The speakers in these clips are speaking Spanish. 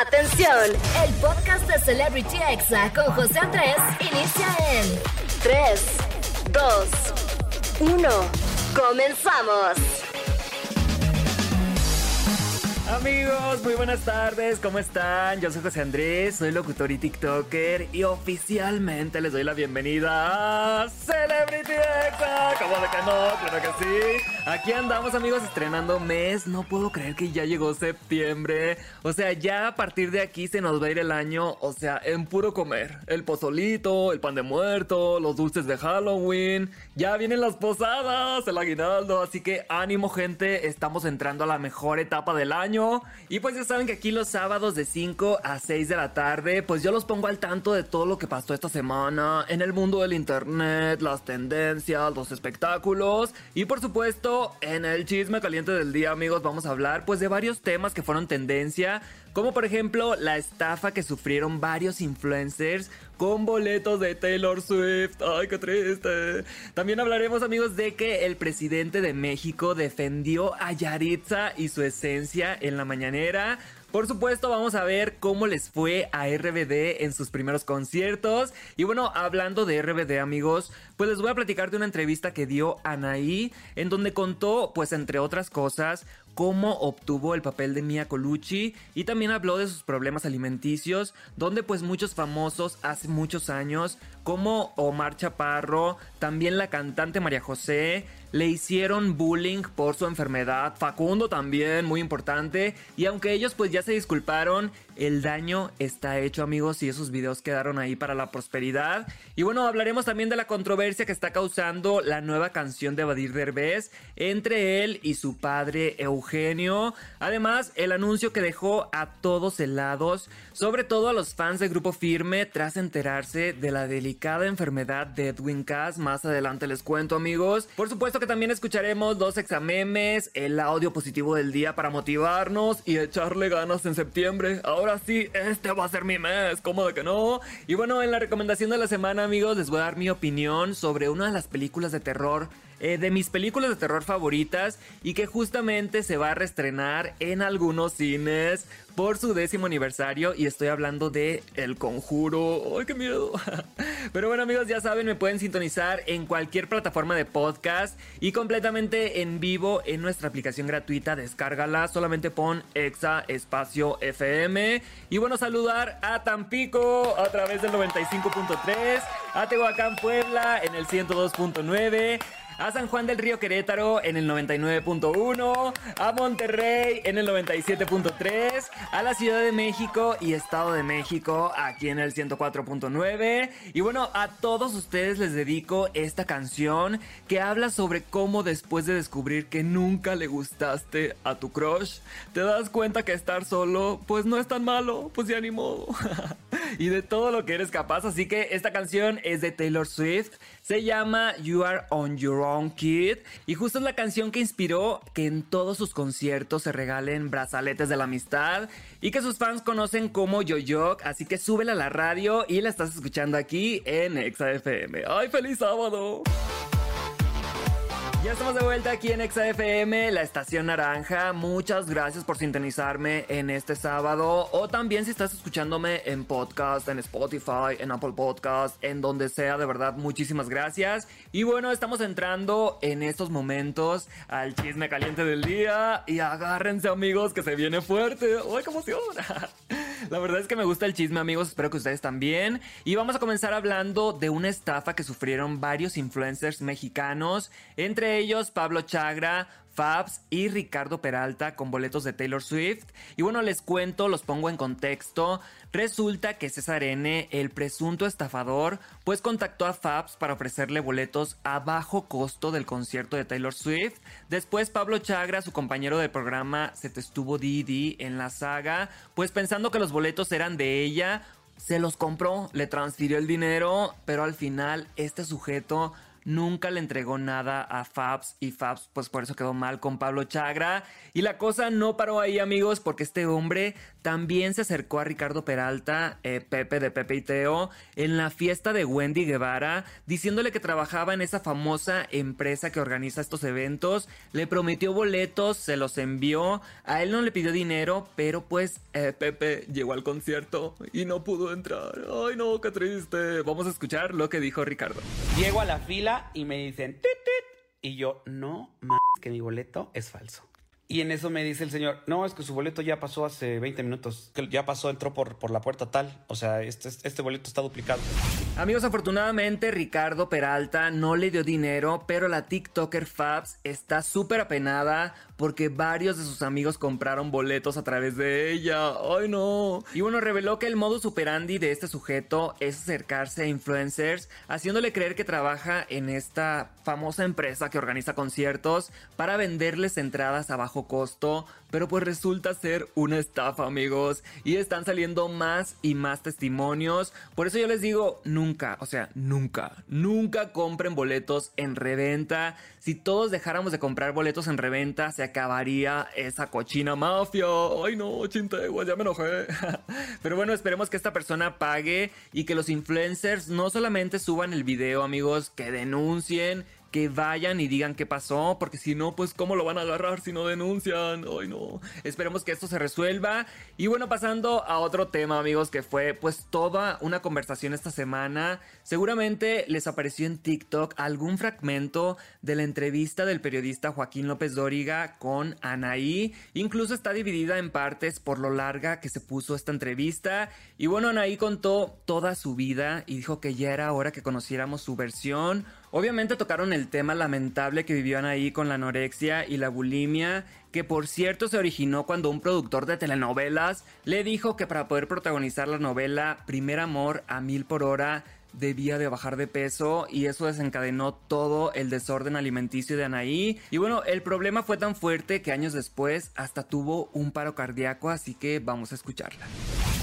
Atención, el podcast de Celebrity Exa con José Andrés inicia en 3, 2, 1. Comenzamos. Amigos, muy buenas tardes, ¿cómo están? Yo soy José Andrés, soy locutor y TikToker y oficialmente les doy la bienvenida a Celebrity Exa. ¿Cómo de que no? Claro que sí. Aquí andamos amigos estrenando mes, no puedo creer que ya llegó septiembre. O sea, ya a partir de aquí se nos va a ir el año, o sea, en puro comer. El pozolito, el pan de muerto, los dulces de Halloween, ya vienen las posadas, el aguinaldo, así que ánimo gente, estamos entrando a la mejor etapa del año y pues ya saben que aquí los sábados de 5 a 6 de la tarde, pues yo los pongo al tanto de todo lo que pasó esta semana en el mundo del internet, las tendencias, los espectáculos. Y por supuesto, en el chisme caliente del día, amigos, vamos a hablar pues de varios temas que fueron tendencia. Como por ejemplo la estafa que sufrieron varios influencers con boletos de Taylor Swift. Ay, qué triste. También hablaremos amigos de que el presidente de México defendió a Yaritza y su esencia en la mañanera. Por supuesto, vamos a ver cómo les fue a RBD en sus primeros conciertos. Y bueno, hablando de RBD, amigos, pues les voy a platicar de una entrevista que dio Anaí, en donde contó, pues entre otras cosas, cómo obtuvo el papel de Mia Colucci y también habló de sus problemas alimenticios, donde pues muchos famosos hace muchos años, como Omar Chaparro, también la cantante María José, le hicieron bullying por su enfermedad, Facundo también, muy importante, y aunque ellos pues ya se disculparon, el daño está hecho amigos y esos videos quedaron ahí para la prosperidad. Y bueno, hablaremos también de la controversia que está causando la nueva canción de Badir Derbez entre él y su padre Eugenio. Además, el anuncio que dejó a todos helados, sobre todo a los fans de Grupo Firme tras enterarse de la delicada enfermedad de Edwin Cass. Más adelante les cuento amigos. Por supuesto que también escucharemos dos examemes, el audio positivo del día para motivarnos y echarle ganas en septiembre. Ahora ahora sí, este va a ser mi mes, ¿cómo de que no? Y bueno, en la recomendación de la semana, amigos, les voy a dar mi opinión sobre una de las películas de terror eh, de mis películas de terror favoritas y que justamente se va a reestrenar en algunos cines por su décimo aniversario y estoy hablando de El Conjuro. ¡Ay, qué miedo! Pero bueno amigos, ya saben, me pueden sintonizar en cualquier plataforma de podcast y completamente en vivo en nuestra aplicación gratuita. Descárgala, solamente pon Exa Espacio FM. Y bueno, saludar a Tampico a través del 95.3, a Tehuacán Puebla en el 102.9 a San Juan del Río Querétaro en el 99.1, a Monterrey en el 97.3, a la Ciudad de México y Estado de México aquí en el 104.9. Y bueno, a todos ustedes les dedico esta canción que habla sobre cómo después de descubrir que nunca le gustaste a tu crush, te das cuenta que estar solo pues no es tan malo, pues ya ni modo. y de todo lo que eres capaz, así que esta canción es de Taylor Swift. Se llama You Are On Your Own Kid y justo es la canción que inspiró que en todos sus conciertos se regalen brazaletes de la amistad y que sus fans conocen como Yo-Yo, así que súbela a la radio y la estás escuchando aquí en ExaFM. ¡Ay, feliz sábado! Ya estamos de vuelta aquí en ExaFM, la estación naranja. Muchas gracias por sintonizarme en este sábado. O también si estás escuchándome en podcast, en Spotify, en Apple Podcast, en donde sea, de verdad, muchísimas gracias. Y bueno, estamos entrando en estos momentos al chisme caliente del día. Y agárrense, amigos, que se viene fuerte. ¡Ay, qué emoción! La verdad es que me gusta el chisme, amigos. Espero que ustedes también. Y vamos a comenzar hablando de una estafa que sufrieron varios influencers mexicanos. Entre ellos, Pablo Chagra, Fabs y Ricardo Peralta con boletos de Taylor Swift. Y bueno, les cuento, los pongo en contexto. Resulta que César N, el presunto estafador, pues contactó a Fabs para ofrecerle boletos a bajo costo del concierto de Taylor Swift. Después Pablo Chagra, su compañero de programa, se te estuvo Didi en la saga, pues pensando que los boletos eran de ella, se los compró, le transfirió el dinero, pero al final este sujeto nunca le entregó nada a Fabs y Fabs pues por eso quedó mal con Pablo Chagra. Y la cosa no paró ahí amigos porque este hombre también se acercó a Ricardo Peralta, eh, Pepe de Pepe y Teo, en la fiesta de Wendy Guevara, diciéndole que trabajaba en esa famosa empresa que organiza estos eventos, le prometió boletos, se los envió, a él no le pidió dinero, pero pues eh, Pepe llegó al concierto y no pudo entrar. Ay no, qué triste. Vamos a escuchar lo que dijo Ricardo. Llego a la fila y me dicen, tit, y yo, no más que mi boleto es falso. Y en eso me dice el señor, no, es que su boleto ya pasó hace 20 minutos, que ya pasó, entró por, por la puerta tal, o sea, este, este boleto está duplicado. Amigos, afortunadamente Ricardo Peralta no le dio dinero, pero la TikToker Fabs está súper apenada porque varios de sus amigos compraron boletos a través de ella. ¡Ay no! Y bueno, reveló que el modo superandi de este sujeto es acercarse a influencers, haciéndole creer que trabaja en esta famosa empresa que organiza conciertos para venderles entradas a bajo costo, pero pues resulta ser una estafa, amigos. Y están saliendo más y más testimonios. Por eso yo les digo, nunca, o sea, nunca, nunca compren boletos en reventa. Si todos dejáramos de comprar boletos en reventa, se acabaría esa cochina mafia. Ay no, chinteguas, ya me enojé. Pero bueno, esperemos que esta persona pague y que los influencers no solamente suban el video, amigos, que denuncien que vayan y digan qué pasó, porque si no, pues cómo lo van a agarrar si no denuncian. Ay, no. Esperemos que esto se resuelva. Y bueno, pasando a otro tema, amigos, que fue pues toda una conversación esta semana. Seguramente les apareció en TikTok algún fragmento de la entrevista del periodista Joaquín López Dóriga con Anaí. Incluso está dividida en partes por lo larga que se puso esta entrevista. Y bueno, Anaí contó toda su vida y dijo que ya era hora que conociéramos su versión. Obviamente tocaron el tema lamentable que vivían ahí con la anorexia y la bulimia, que por cierto se originó cuando un productor de telenovelas le dijo que para poder protagonizar la novela Primer Amor a mil por hora debía de bajar de peso y eso desencadenó todo el desorden alimenticio de Anaí. Y bueno, el problema fue tan fuerte que años después hasta tuvo un paro cardíaco, así que vamos a escucharla.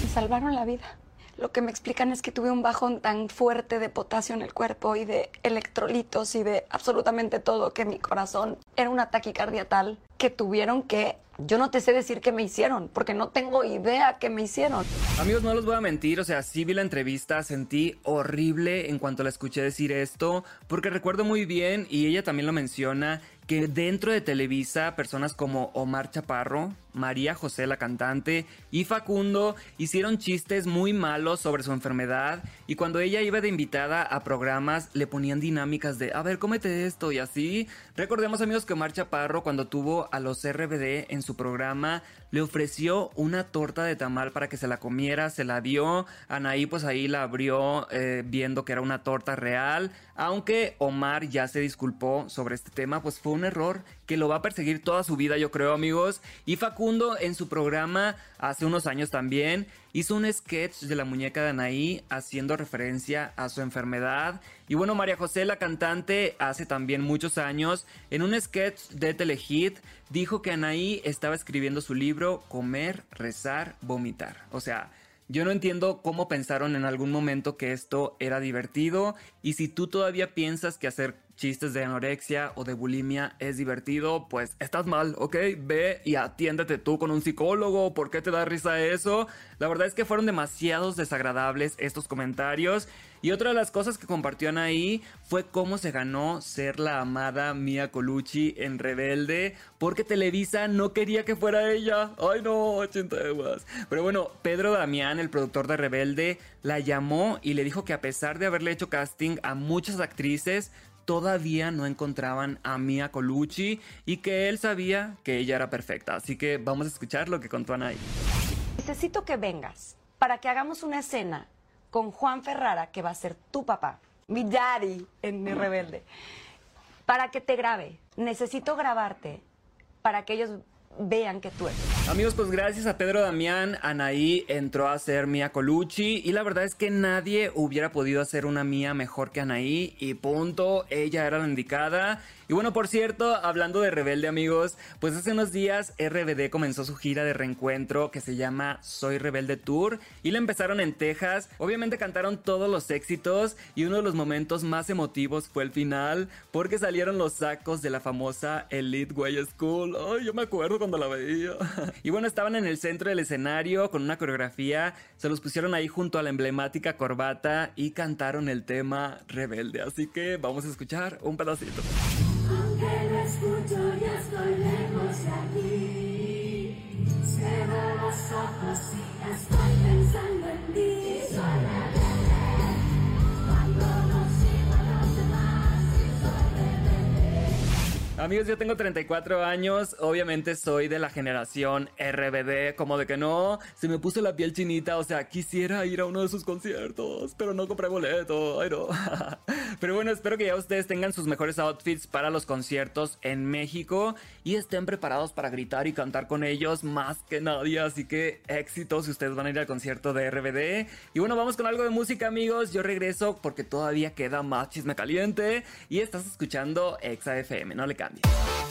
Me salvaron la vida. Lo que me explican es que tuve un bajón tan fuerte de potasio en el cuerpo y de electrolitos y de absolutamente todo que mi corazón era una taquicardia tal que tuvieron que yo no te sé decir qué me hicieron, porque no tengo idea qué me hicieron. Amigos, no los voy a mentir, o sea, sí vi la entrevista, sentí horrible en cuanto la escuché decir esto, porque recuerdo muy bien, y ella también lo menciona, que dentro de Televisa personas como Omar Chaparro, María José la cantante y Facundo hicieron chistes muy malos sobre su enfermedad y cuando ella iba de invitada a programas le ponían dinámicas de a ver cómete esto y así. Recordemos amigos que Omar Chaparro cuando tuvo a los RBD en su programa le ofreció una torta de tamal para que se la comiera, se la dio, Anaí pues ahí la abrió eh, viendo que era una torta real, aunque Omar ya se disculpó sobre este tema pues fue un error que lo va a perseguir toda su vida, yo creo, amigos. Y Facundo en su programa hace unos años también hizo un sketch de la muñeca de Anaí haciendo referencia a su enfermedad. Y bueno, María José, la cantante, hace también muchos años, en un sketch de Telehit, dijo que Anaí estaba escribiendo su libro Comer, Rezar, Vomitar. O sea, yo no entiendo cómo pensaron en algún momento que esto era divertido y si tú todavía piensas que hacer chistes de anorexia o de bulimia es divertido, pues estás mal, ¿ok? Ve y atiéndete tú con un psicólogo, ¿por qué te da risa eso? La verdad es que fueron demasiados desagradables estos comentarios. Y otra de las cosas que compartió ahí fue cómo se ganó ser la amada Mia Colucci en Rebelde, porque Televisa no quería que fuera ella. Ay no, chinteguas. Pero bueno, Pedro Damián, el productor de Rebelde, la llamó y le dijo que a pesar de haberle hecho casting a muchas actrices, todavía no encontraban a Mia Colucci y que él sabía que ella era perfecta. Así que vamos a escuchar lo que contó Anaí. Necesito que vengas para que hagamos una escena con Juan Ferrara, que va a ser tu papá, mi daddy en Mi Rebelde, para que te grabe. Necesito grabarte para que ellos vean que tú eres. Amigos, pues gracias a Pedro Damián, Anaí entró a ser Mía Colucci y la verdad es que nadie hubiera podido hacer una Mía mejor que Anaí y punto, ella era la indicada. Y bueno, por cierto, hablando de Rebelde amigos, pues hace unos días RBD comenzó su gira de reencuentro que se llama Soy Rebelde Tour y la empezaron en Texas. Obviamente cantaron todos los éxitos y uno de los momentos más emotivos fue el final porque salieron los sacos de la famosa Elite Way School. Ay, yo me acuerdo cuando la veía. y bueno, estaban en el centro del escenario con una coreografía, se los pusieron ahí junto a la emblemática corbata y cantaron el tema Rebelde. Así que vamos a escuchar un pedacito. Aunque lo escucho, ya estoy lejos de aquí. Cierro estoy pensando en ti. Amigos, yo tengo 34 años. Obviamente soy de la generación RBD. Como de que no, se me puso la piel chinita. O sea, quisiera ir a uno de sus conciertos, pero no compré boleto. Ay, no. Pero bueno, espero que ya ustedes tengan sus mejores outfits para los conciertos en México y estén preparados para gritar y cantar con ellos más que nadie. Así que éxito si ustedes van a ir al concierto de RBD. Y bueno, vamos con algo de música, amigos. Yo regreso porque todavía queda más chisme caliente y estás escuchando Exa FM. No le cambies.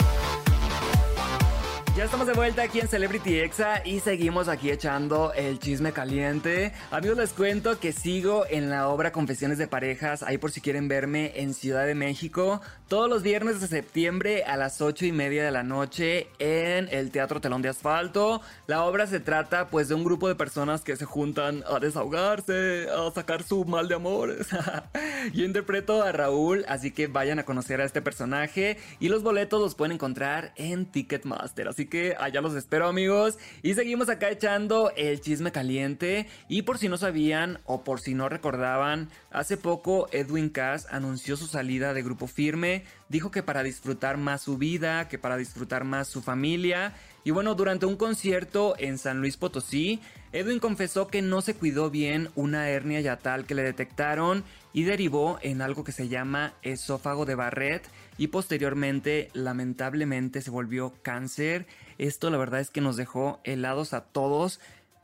Ya estamos de vuelta aquí en Celebrity Exa y seguimos aquí echando el chisme caliente. Amigos, les cuento que sigo en la obra Confesiones de Parejas, ahí por si quieren verme en Ciudad de México, todos los viernes de septiembre a las 8 y media de la noche en el Teatro Telón de Asfalto. La obra se trata pues de un grupo de personas que se juntan a desahogarse, a sacar su mal de amores. Yo interpreto a Raúl, así que vayan a conocer a este personaje y los boletos los pueden encontrar en Ticketmaster. Así que allá los espero amigos. Y seguimos acá echando el chisme caliente. Y por si no sabían o por si no recordaban, hace poco Edwin Cass anunció su salida de Grupo Firme. Dijo que para disfrutar más su vida, que para disfrutar más su familia. Y bueno, durante un concierto en San Luis Potosí, Edwin confesó que no se cuidó bien una hernia yatal que le detectaron y derivó en algo que se llama esófago de Barrett y posteriormente lamentablemente se volvió cáncer. Esto la verdad es que nos dejó helados a todos,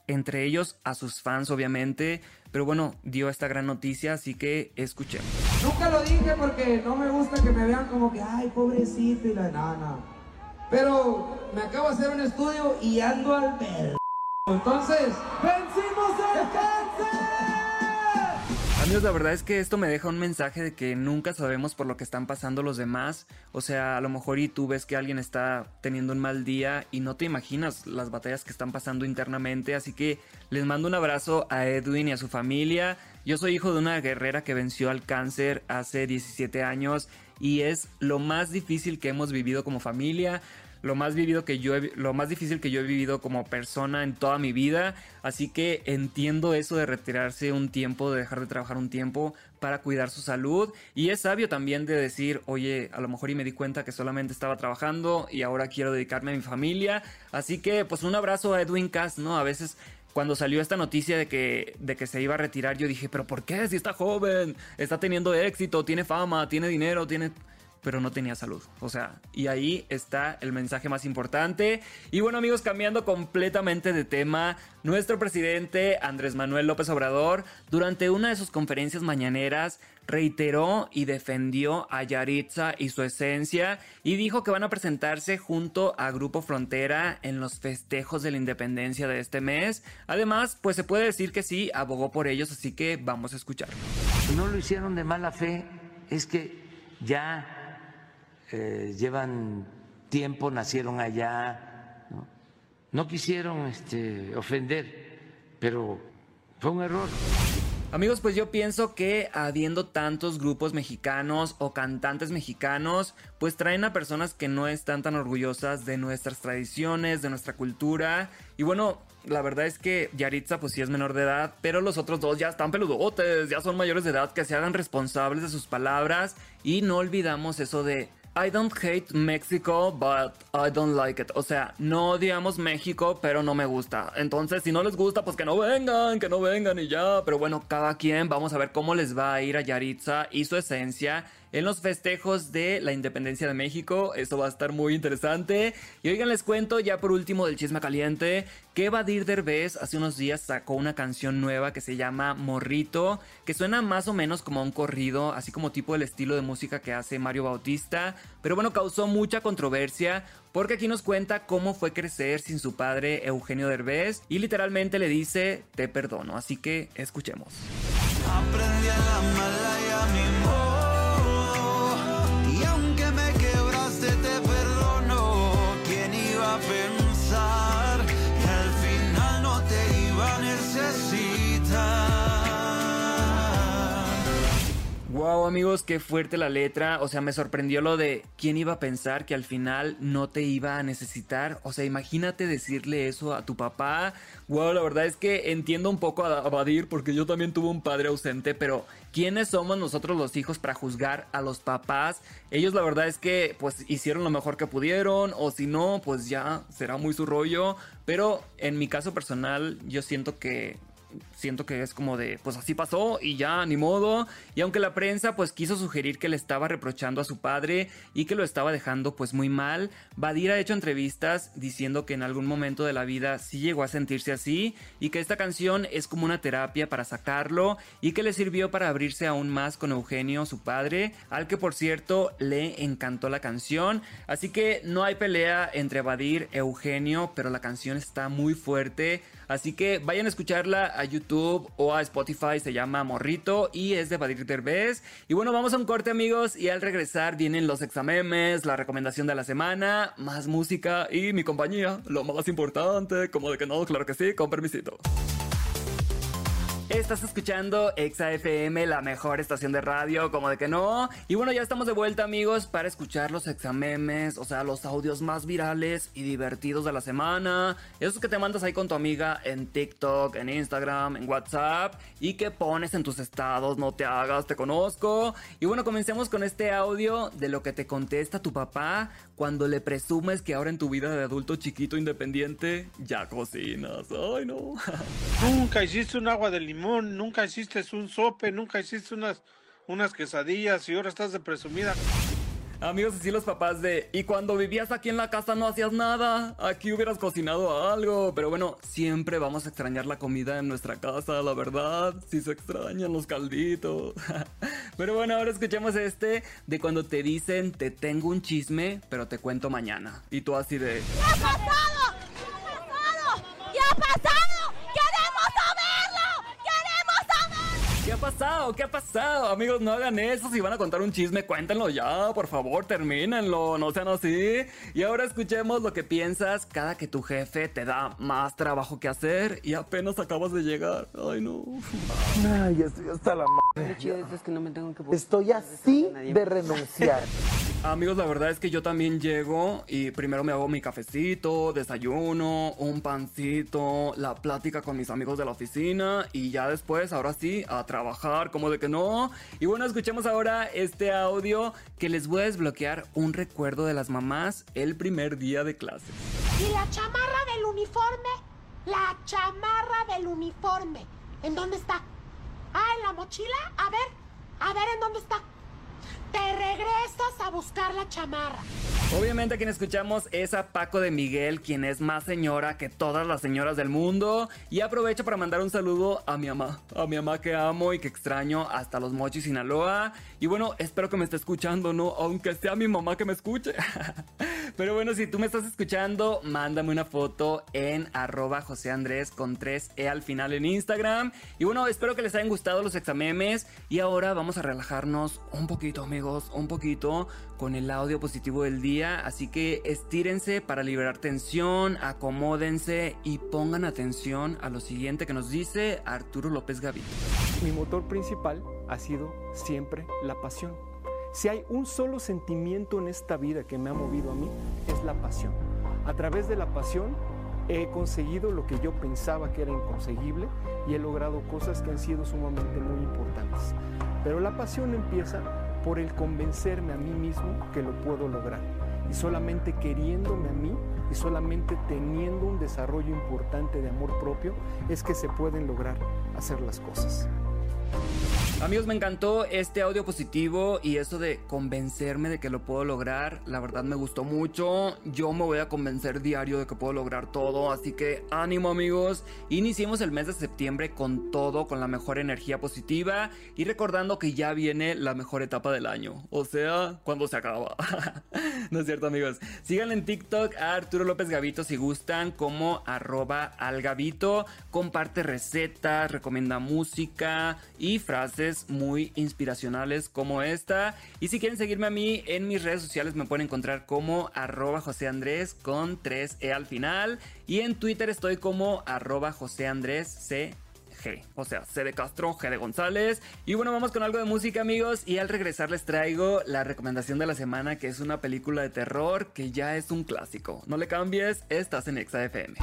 entre ellos a sus fans obviamente, pero bueno, dio esta gran noticia, así que escuchemos. Nunca lo dije porque no me gusta que me vean como que, ay, pobrecito y la nana. Pero me acabo de hacer un estudio y ando al perro. Entonces, ¡vencimos el cáncer! Amigos, la verdad es que esto me deja un mensaje de que nunca sabemos por lo que están pasando los demás. O sea, a lo mejor y tú ves que alguien está teniendo un mal día y no te imaginas las batallas que están pasando internamente. Así que les mando un abrazo a Edwin y a su familia. Yo soy hijo de una guerrera que venció al cáncer hace 17 años y es lo más difícil que hemos vivido como familia lo más vivido que yo lo más difícil que yo he vivido como persona en toda mi vida, así que entiendo eso de retirarse un tiempo, de dejar de trabajar un tiempo para cuidar su salud y es sabio también de decir, "Oye, a lo mejor y me di cuenta que solamente estaba trabajando y ahora quiero dedicarme a mi familia." Así que pues un abrazo a Edwin Cass, ¿no? A veces cuando salió esta noticia de que, de que se iba a retirar, yo dije, pero ¿por qué? Si está joven, está teniendo éxito, tiene fama, tiene dinero, tiene pero no tenía salud. O sea, y ahí está el mensaje más importante. Y bueno amigos, cambiando completamente de tema, nuestro presidente Andrés Manuel López Obrador, durante una de sus conferencias mañaneras, reiteró y defendió a Yaritza y su esencia y dijo que van a presentarse junto a Grupo Frontera en los festejos de la independencia de este mes. Además, pues se puede decir que sí, abogó por ellos, así que vamos a escuchar. No lo hicieron de mala fe, es que ya eh, llevan tiempo, nacieron allá, no, quisieron este, ofender, pero fue un error. Amigos, pues yo pienso que habiendo tantos grupos mexicanos o cantantes mexicanos, pues traen a personas que no están tan orgullosas de nuestras tradiciones, de nuestra cultura. Y bueno, la verdad es que Yaritza pues sí es menor de edad, pero los otros dos ya están peludotes, ya son mayores de edad, que se hagan responsables de sus palabras. Y no olvidamos eso de I don't hate Mexico, but I don't like it. O sea, no odiamos México, pero no me gusta. Entonces, si no les gusta, pues que no vengan, que no vengan y ya. Pero bueno, cada quien, vamos a ver cómo les va a ir a Yaritza y su esencia en los festejos de la independencia de México. Esto va a estar muy interesante. Y oigan, les cuento ya por último del chisme caliente que Badir Derbez hace unos días sacó una canción nueva que se llama Morrito, que suena más o menos como un corrido, así como tipo el estilo de música que hace Mario Bautista. Pero bueno, causó mucha controversia porque aquí nos cuenta cómo fue crecer sin su padre Eugenio Derbez y literalmente le dice te perdono, así que escuchemos. Aprendí a la mala Wow, amigos, qué fuerte la letra. O sea, me sorprendió lo de quién iba a pensar que al final no te iba a necesitar. O sea, imagínate decirle eso a tu papá. Wow, la verdad es que entiendo un poco a Badir porque yo también tuve un padre ausente, pero ¿quiénes somos nosotros los hijos para juzgar a los papás? Ellos la verdad es que pues hicieron lo mejor que pudieron o si no, pues ya será muy su rollo. Pero en mi caso personal, yo siento que siento que es como de, pues así pasó y ya, ni modo. Y aunque la prensa pues quiso sugerir que le estaba reprochando a su padre y que lo estaba dejando pues muy mal, Badir ha hecho entrevistas diciendo que en algún momento de la vida sí llegó a sentirse así y que esta canción es como una terapia para sacarlo y que le sirvió para abrirse aún más con Eugenio, su padre, al que por cierto le encantó la canción. Así que no hay pelea entre Badir Eugenio, pero la canción está muy fuerte. Así que vayan a escucharla a YouTube o a Spotify, se llama Morrito y es de Badir Derbez. Y bueno, vamos a un corte amigos y al regresar vienen los examemes, la recomendación de la semana, más música y mi compañía, lo más importante, como de que no, claro que sí, con permisito. Estás escuchando Exa FM, la mejor estación de radio, como de que no. Y bueno, ya estamos de vuelta, amigos, para escuchar los examemes, o sea, los audios más virales y divertidos de la semana. Esos que te mandas ahí con tu amiga en TikTok, en Instagram, en WhatsApp y que pones en tus estados, no te hagas, te conozco. Y bueno, comencemos con este audio de lo que te contesta tu papá cuando le presumes que ahora en tu vida de adulto chiquito independiente ya cocinas. Ay, no. Nunca hiciste un agua de limón, nunca hiciste un sope, nunca hiciste unas, unas quesadillas y ahora estás de presumida. Amigos, así los papás de, y cuando vivías aquí en la casa no hacías nada, aquí hubieras cocinado algo, pero bueno, siempre vamos a extrañar la comida en nuestra casa, la verdad, si se extrañan los calditos. pero bueno, ahora escuchemos este de cuando te dicen, te tengo un chisme, pero te cuento mañana. Y tú así de... ¿Qué ha pasado? ¿Qué ha pasado? ¿Qué ha pasado? ¡Queremos saberlo! ¡Queremos saberlo! ¿Qué ha pasado? ¿Qué ha pasado? Amigos, no hagan eso. Si van a contar un chisme, cuéntenlo ya. Por favor, termínenlo. No sean así. Y ahora escuchemos lo que piensas cada que tu jefe te da más trabajo que hacer y apenas acabas de llegar. Ay, no. Ay, estoy hasta la madre. es que no me tengo que Estoy así de renunciar. Amigos, la verdad es que yo también llego y primero me hago mi cafecito, desayuno, un pancito, la plática con mis amigos de la oficina y ya después, ahora sí, a trabajar, como de que no. Y bueno, escuchemos ahora este audio que les voy a desbloquear un recuerdo de las mamás el primer día de clase. ¿Y la chamarra del uniforme? La chamarra del uniforme. ¿En dónde está? Ah, en la mochila. A ver, a ver en dónde está. Te regresas a buscar la chamarra. Obviamente quien escuchamos es a Paco de Miguel, quien es más señora que todas las señoras del mundo. Y aprovecho para mandar un saludo a mi mamá, a mi mamá que amo y que extraño hasta los mochis Sinaloa. Y bueno, espero que me esté escuchando, ¿no? Aunque sea mi mamá que me escuche. Pero bueno, si tú me estás escuchando, mándame una foto en arroba José Andrés con 3E al final en Instagram. Y bueno, espero que les hayan gustado los examemes. Y ahora vamos a relajarnos un poquito, amigos, un poquito con el audio positivo del día. Así que estírense para liberar tensión, acomódense y pongan atención a lo siguiente que nos dice Arturo López Gavito. Mi motor principal ha sido siempre la pasión. Si hay un solo sentimiento en esta vida que me ha movido a mí, es la pasión. A través de la pasión he conseguido lo que yo pensaba que era inconseguible y he logrado cosas que han sido sumamente muy importantes. Pero la pasión empieza por el convencerme a mí mismo que lo puedo lograr. Y solamente queriéndome a mí y solamente teniendo un desarrollo importante de amor propio es que se pueden lograr hacer las cosas. Amigos, me encantó este audio positivo y eso de convencerme de que lo puedo lograr. La verdad me gustó mucho. Yo me voy a convencer diario de que puedo lograr todo. Así que ánimo amigos. Iniciemos el mes de septiembre con todo, con la mejor energía positiva y recordando que ya viene la mejor etapa del año. O sea, cuando se acaba. no es cierto amigos. Sigan en TikTok a Arturo López Gavito si gustan como arroba algavito. Comparte recetas, recomienda música y frases muy inspiracionales como esta. Y si quieren seguirme a mí en mis redes sociales me pueden encontrar como arroba José Andrés con 3E al final. Y en Twitter estoy como arroba José Andrés C G. O sea, C de Castro, G de González. Y bueno, vamos con algo de música, amigos. Y al regresar les traigo la recomendación de la semana, que es una película de terror que ya es un clásico. No le cambies, estás en Exa FM.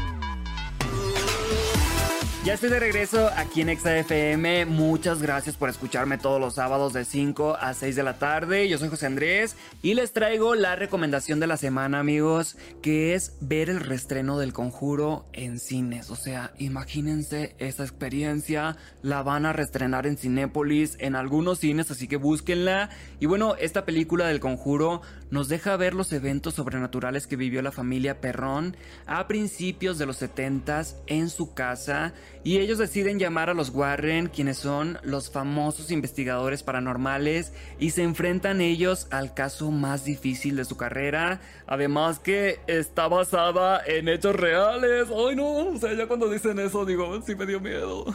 Ya estoy de regreso aquí en ExaFM. Muchas gracias por escucharme todos los sábados de 5 a 6 de la tarde. Yo soy José Andrés y les traigo la recomendación de la semana, amigos, que es ver el restreno del conjuro en cines. O sea, imagínense esa experiencia. La van a restrenar en Cinépolis, en algunos cines, así que búsquenla. Y bueno, esta película del conjuro nos deja ver los eventos sobrenaturales que vivió la familia Perrón a principios de los 70 en su casa y ellos deciden llamar a los Warren, quienes son los famosos investigadores paranormales, y se enfrentan ellos al caso más difícil de su carrera, además que está basada en hechos reales. Ay no, o sea, ya cuando dicen eso digo, sí me dio miedo.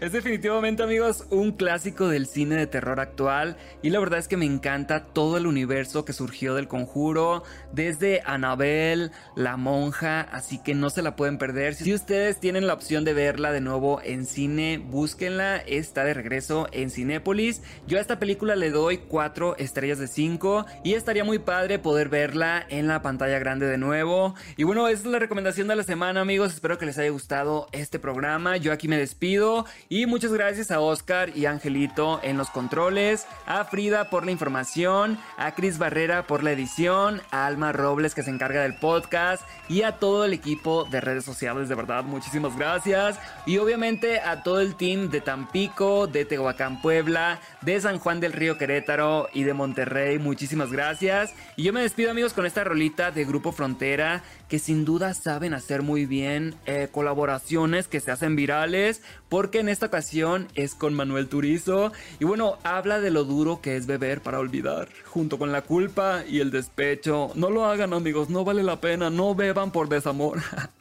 Es definitivamente amigos un clásico del cine de terror actual y la verdad es que me encanta todo el universo que surgió del conjuro, desde Annabelle, la monja, así que no se la pueden perder. Si ustedes tienen la opción de verla, de nuevo en cine, búsquenla, está de regreso en Cinépolis. Yo a esta película le doy 4 estrellas de 5 y estaría muy padre poder verla en la pantalla grande de nuevo. Y bueno, esa es la recomendación de la semana amigos, espero que les haya gustado este programa. Yo aquí me despido y muchas gracias a Oscar y Angelito en los controles, a Frida por la información, a Cris Barrera por la edición, a Alma Robles que se encarga del podcast y a todo el equipo de redes sociales, de verdad, muchísimas gracias. Y obviamente a todo el team de Tampico, de Tehuacán, Puebla, de San Juan del Río Querétaro y de Monterrey. Muchísimas gracias. Y yo me despido amigos con esta rolita de Grupo Frontera que sin duda saben hacer muy bien eh, colaboraciones que se hacen virales porque en esta ocasión es con Manuel Turizo y bueno, habla de lo duro que es beber para olvidar, junto con la culpa y el despecho. No lo hagan amigos, no vale la pena, no beban por desamor.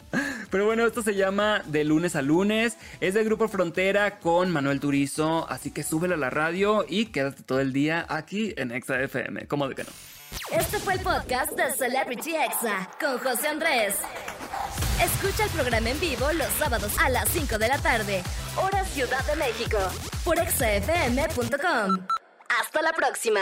Pero bueno, esto se llama De lunes a lunes. Es del Grupo Frontera con Manuel Turizo. Así que súbele a la radio y quédate todo el día aquí en Exa FM. ¿Cómo de que no? Este fue el podcast de Celebrity Exa con José Andrés. Escucha el programa en vivo los sábados a las 5 de la tarde, hora Ciudad de México, por exafm.com. Hasta la próxima.